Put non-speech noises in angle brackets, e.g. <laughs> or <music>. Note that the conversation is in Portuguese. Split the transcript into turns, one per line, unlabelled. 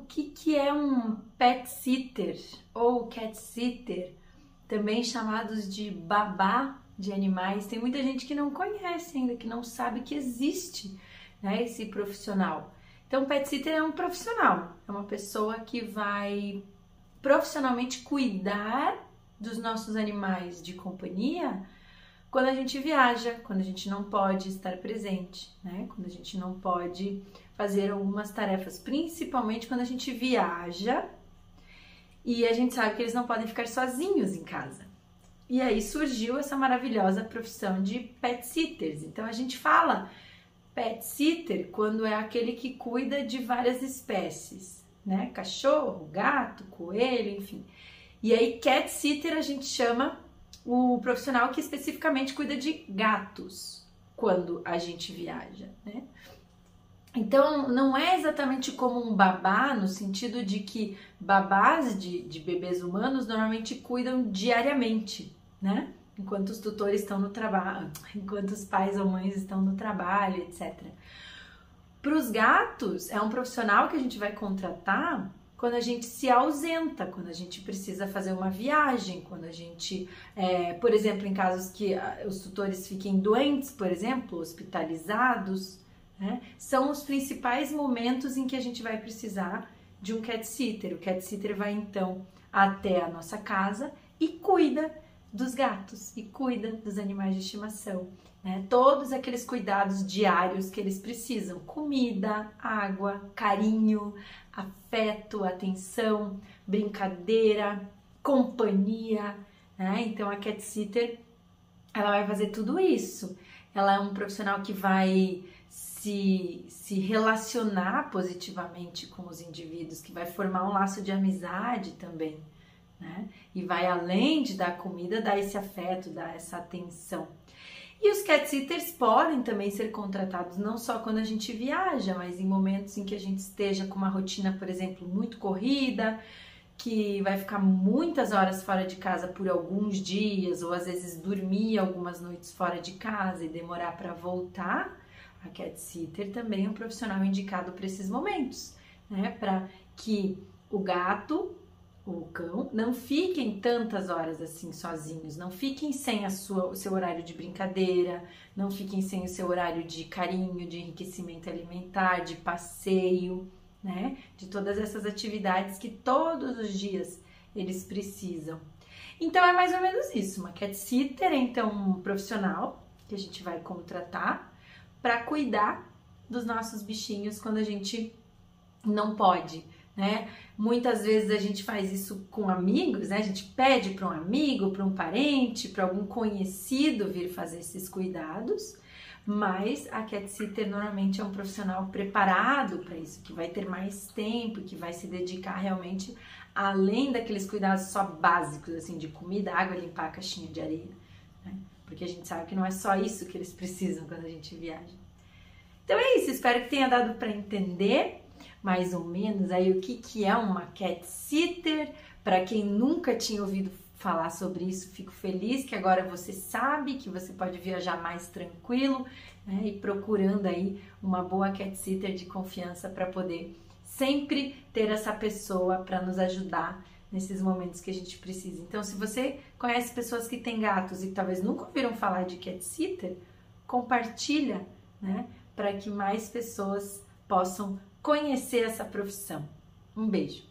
que, que é um pet sitter ou cat sitter, também chamados de babá de animais? Tem muita gente que não conhece ainda, que não sabe que existe né, esse profissional. Então, pet sitter é um profissional, é uma pessoa que vai profissionalmente cuidar dos nossos animais de companhia quando a gente viaja, quando a gente não pode estar presente, né? Quando a gente não pode fazer algumas tarefas, principalmente quando a gente viaja e a gente sabe que eles não podem ficar sozinhos em casa. E aí surgiu essa maravilhosa profissão de pet sitters. Então a gente fala pet sitter quando é aquele que cuida de várias espécies, né? Cachorro, gato, coelho, enfim. E aí cat sitter a gente chama o profissional que especificamente cuida de gatos quando a gente viaja, né? Então, não é exatamente como um babá, no sentido de que babás de, de bebês humanos normalmente cuidam diariamente, né? Enquanto os tutores estão no trabalho, enquanto os pais ou mães estão no trabalho, etc. Para os gatos, é um profissional que a gente vai contratar quando a gente se ausenta, quando a gente precisa fazer uma viagem, quando a gente, é, por exemplo, em casos que ah, os tutores fiquem doentes, por exemplo, hospitalizados, né, são os principais momentos em que a gente vai precisar de um cat sitter. O cat sitter vai então até a nossa casa e cuida dos gatos e cuida dos animais de estimação. Né? Todos aqueles cuidados diários que eles precisam: comida, água, carinho, afeto, atenção, brincadeira, companhia. Né? Então a cat sitter ela vai fazer tudo isso. Ela é um profissional que vai se, se relacionar positivamente com os indivíduos, que vai formar um laço de amizade também. Né? E vai além de dar comida, dar esse afeto, dar essa atenção. E os cat sitters podem também ser contratados não só quando a gente viaja, mas em momentos em que a gente esteja com uma rotina, por exemplo, muito corrida, que vai ficar muitas horas fora de casa por alguns dias, ou às vezes dormir algumas noites fora de casa e demorar para voltar. A cat sitter também é um profissional indicado para esses momentos, né? Para que o gato o cão, não fiquem tantas horas assim sozinhos, não fiquem sem a sua, o seu horário de brincadeira, não fiquem sem o seu horário de carinho, de enriquecimento alimentar, de passeio, né? De todas essas atividades que todos os dias eles precisam. Então é mais ou menos isso, uma cat sitter é então um profissional que a gente vai contratar para cuidar dos nossos bichinhos quando a gente não pode né? Muitas vezes a gente faz isso com amigos, né? A gente pede para um amigo, para um parente, para algum conhecido vir fazer esses cuidados, mas a cat sitter normalmente é um profissional preparado para isso, que vai ter mais tempo, que vai se dedicar realmente além daqueles cuidados só básicos, assim, de comida, água, limpar a caixinha de areia, né? Porque a gente sabe que não é só isso que eles <laughs> precisam quando a gente viaja. Então é isso, espero que tenha dado para entender mais ou menos aí o que, que é uma cat sitter. Para quem nunca tinha ouvido falar sobre isso, fico feliz que agora você sabe que você pode viajar mais tranquilo né, e procurando aí uma boa cat sitter de confiança para poder sempre ter essa pessoa para nos ajudar nesses momentos que a gente precisa. Então, se você conhece pessoas que têm gatos e talvez nunca ouviram falar de cat sitter, compartilha, né, para que mais pessoas possam conhecer essa profissão. Um beijo!